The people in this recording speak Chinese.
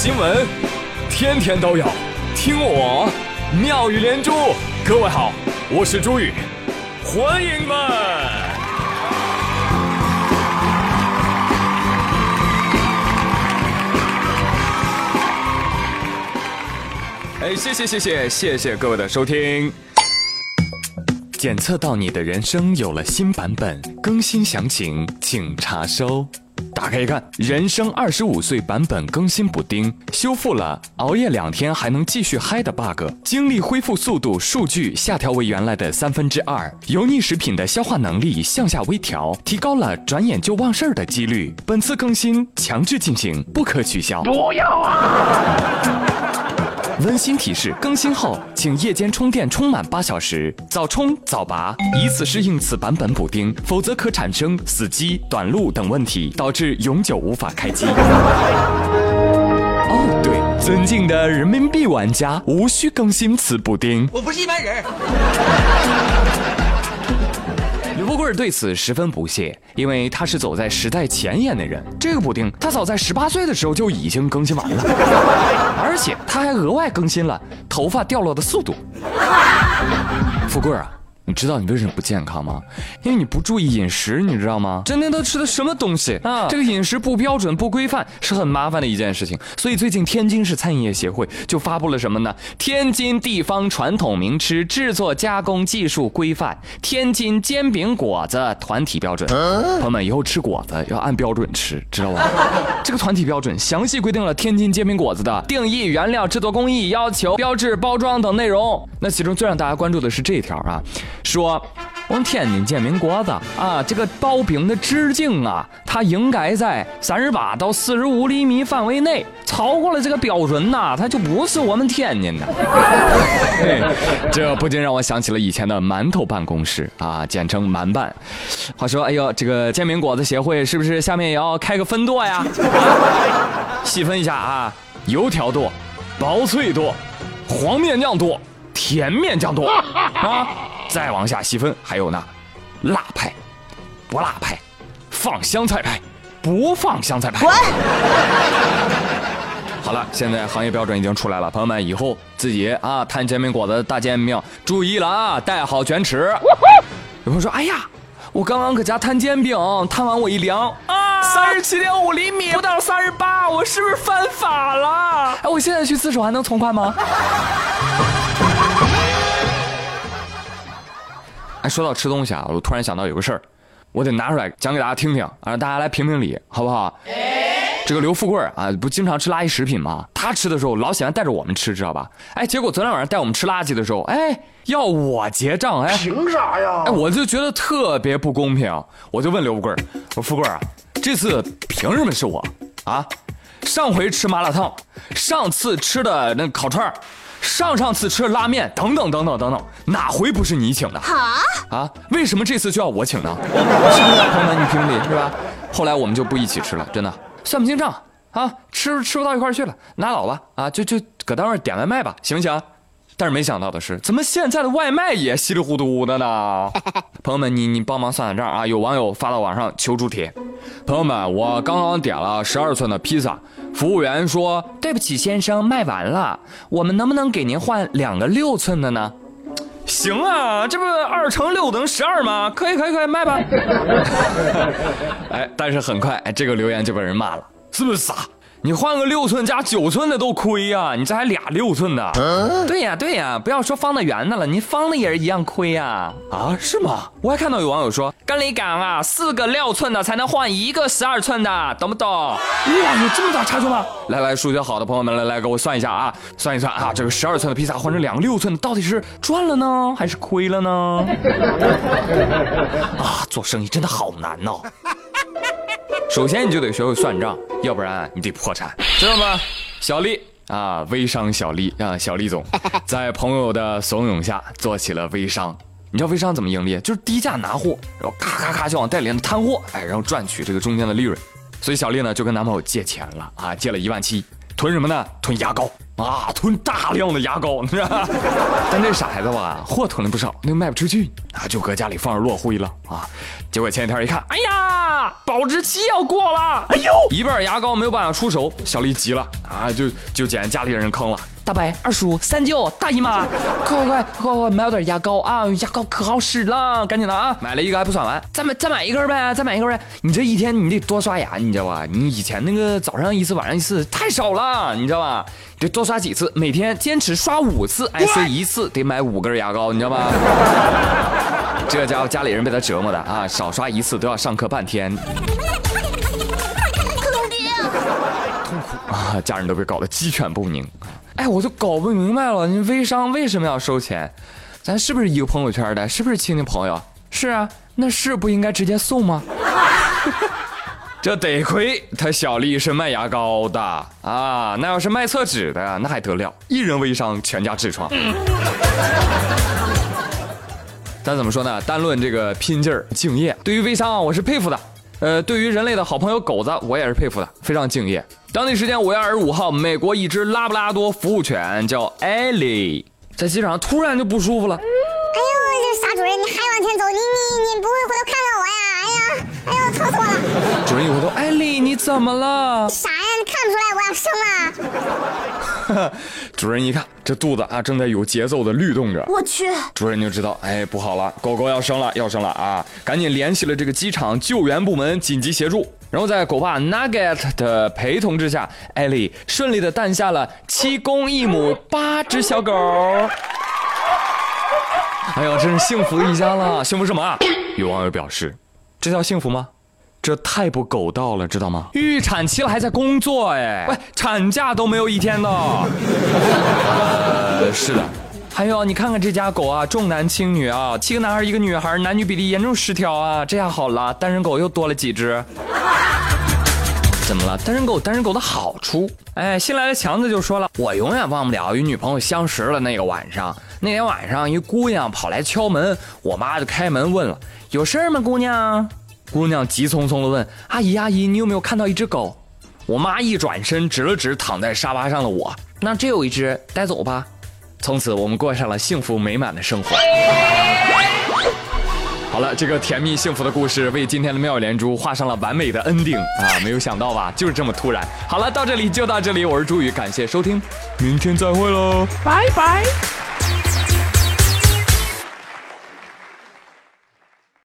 新闻天天都有，听我妙语连珠。各位好，我是朱宇，欢迎们。哎，谢谢谢谢谢谢各位的收听。检测到你的人生有了新版本，更新详情请查收。打开一看，人生二十五岁版本更新补丁，修复了熬夜两天还能继续嗨的 bug，精力恢复速度数据下调为原来的三分之二，油腻食品的消化能力向下微调，提高了转眼就忘事儿的几率。本次更新强制进行，不可取消。不要啊！温馨提示：更新后，请夜间充电充满八小时，早充早拔，以此适应此版本补丁，否则可产生死机、短路等问题，导致永久无法开机。哦，对，尊敬的人民币玩家，无需更新此补丁。我不是一般人。刘富贵对此十分不屑，因为他是走在时代前沿的人。这个补丁，他早在十八岁的时候就已经更新完了，而且他还额外更新了头发掉落的速度。富贵啊！你知道你为什么不健康吗？因为你不注意饮食，你知道吗？整天都吃的什么东西啊？这个饮食不标准、不规范，是很麻烦的一件事情。所以最近天津市餐饮业协会就发布了什么呢？天津地方传统名吃制作加工技术规范，天津煎饼果子团体标准。朋友们，以后吃果子要按标准吃，知道吧？这个团体标准详细规定了天津煎饼果子的定义、原料、制作工艺要求、标志、包装等内容。那其中最让大家关注的是这一条啊。说，我们天津煎饼果子啊，这个薄饼的直径啊，它应该在三十八到四十五厘米范围内，超过了这个标准呐，它就不是我们天津的。这不禁让我想起了以前的馒头办公室啊，简称馒办。话说，哎呦，这个煎饼果子协会是不是下面也要开个分舵呀？细分一下啊，油条多，薄脆多，黄面酱多，甜面酱多啊。再往下细分，还有呢，辣派、不辣派、放香菜派、不放香菜派。好了，现在行业标准已经出来了，朋友们以后自己啊摊煎饼果子、大煎饼，注意了啊，带好卷尺。有朋友说：“哎呀，我刚刚搁家摊煎饼，摊完我一量啊，三十七点五厘米，不到三十八，我是不是犯法了？哎，我现在去自首还能从宽吗？”哎，说到吃东西啊，我突然想到有个事儿，我得拿出来讲给大家听听，啊，让大家来评评理，好不好？这个刘富贵啊，不经常吃垃圾食品吗？他吃的时候老喜欢带着我们吃，知道吧？哎，结果昨天晚上带我们吃垃圾的时候，哎，要我结账，哎，凭啥呀？哎，我就觉得特别不公平，我就问刘富贵，我说富贵啊，这次凭什么是我？啊，上回吃麻辣烫，上次吃的那烤串上上次吃的拉面等等等等等等，哪回不是你请的？啊啊！为什么这次就要我请呢？是不是朋友们，你评理是吧？后来我们就不一起吃了，真的算不清账啊，吃吃不到一块去了，拉倒吧啊，就就搁单位点外卖吧，行不行？但是没想到的是，怎么现在的外卖也稀里糊涂的呢？朋友们，你你帮忙算算账啊！有网友发到网上求助帖，朋友们，我刚刚点了十二寸的披萨，服务员说对不起先生，卖完了，我们能不能给您换两个六寸的呢？行啊，这不二乘六等于十二吗？可以可以可以，卖吧。哎，但是很快，哎，这个留言就被人骂了，是不是傻？你换个六寸加九寸的都亏呀，你这还俩六寸的？对呀对呀，不要说方的圆的了，你方的也是一样亏呀。啊，是吗？我还看到有网友说，跟你讲啊，四个六寸的才能换一个十二寸的，懂不懂？哇，有这么大差距吗？来来，数学好的朋友们，来来给我算一下啊，算一算啊，这个十二寸的披萨换成两个六寸的，到底是赚了呢，还是亏了呢？啊，做生意真的好难哦。首先你就得学会算账，要不然你得破产，知道吗？小丽啊，微商小丽啊，小丽总 在朋友的怂恿下做起了微商。你知道微商怎么盈利？就是低价拿货，然后咔咔咔就往代理人摊货，哎，然后赚取这个中间的利润。所以小丽呢就跟男朋友借钱了啊，借了一万七，囤什么呢？囤牙膏。啊，囤大量的牙膏，你知道吧？但这傻孩子吧，货囤了不少，那卖不出去啊，就搁家里放着落灰了啊。结果前几天一看，哎呀，保质期要过了，哎呦，一半牙膏没有办法出手，小丽急了啊，就就捡家里人坑了。大伯、二叔、三舅、大姨妈，快快快快快买我点牙膏啊！牙膏可好使了，赶紧的啊！买了一个还不算完，再买再买一根呗，再买一根呗。你这一天你得多刷牙，你知道吧？你以前那个早上一次，晚上一次太少了，你知道吧？得多刷几次，每天坚持刷五次，哎，所以一次得买五根牙膏，你知道吧？这家伙家里人被他折磨的啊，少刷一次都要上课半天，痛苦啊！家人都被搞得鸡犬不宁。哎，我就搞不明白了，你微商为什么要收钱？咱是不是一个朋友圈的？是不是亲戚朋友？是啊，那是不应该直接送吗？这得亏他小丽是卖牙膏的啊，那要是卖厕纸的，那还得了？一人微商，全家痔疮。但怎么说呢？单论这个拼劲儿、敬业，对于微商啊，我是佩服的。呃，对于人类的好朋友狗子，我也是佩服的，非常敬业。当地时间五月二十五号，美国一只拉布拉多服务犬叫艾莉，在机场突然就不舒服了。哎呦，这傻主人，你还往前走，你你你不会回头看看我呀？哎呀，哎呦，疼死我了！主人一回头，艾莉，你怎么了？看不出来我要生了？主人一看，这肚子啊正在有节奏的律动着。我去！主人就知道，哎，不好了，狗狗要生了，要生了啊！赶紧联系了这个机场救援部门紧急协助。然后在狗爸 Nugget 的陪同之下，艾莉顺利的诞下了七公一母八只小狗。哎呦，真是幸福一家了！幸福什么啊？有网友表示，这叫幸福吗？这太不狗道了，知道吗？预产期了还在工作，哎，喂，产假都没有一天的。呃，是的。还有，你看看这家狗啊，重男轻女啊，七个男孩一个女孩，男女比例严重失调啊。这下好了，单身狗又多了几只。怎么了？单身狗，单身狗的好处。哎，新来的强子就说了，我永远忘不了与女朋友相识了那个晚上。那天晚上，一姑娘跑来敲门，我妈就开门问了，有事儿吗，姑娘？姑娘急匆匆地问：“阿姨，阿姨，你有没有看到一只狗？”我妈一转身，指了指躺在沙发上的我：“那这有一只，带走吧。”从此，我们过上了幸福美满的生活。好了，这个甜蜜幸福的故事为今天的妙语连珠画上了完美的 ending 啊！没有想到吧？就是这么突然。好了，到这里就到这里，我是朱宇，感谢收听，明天再会喽，拜拜。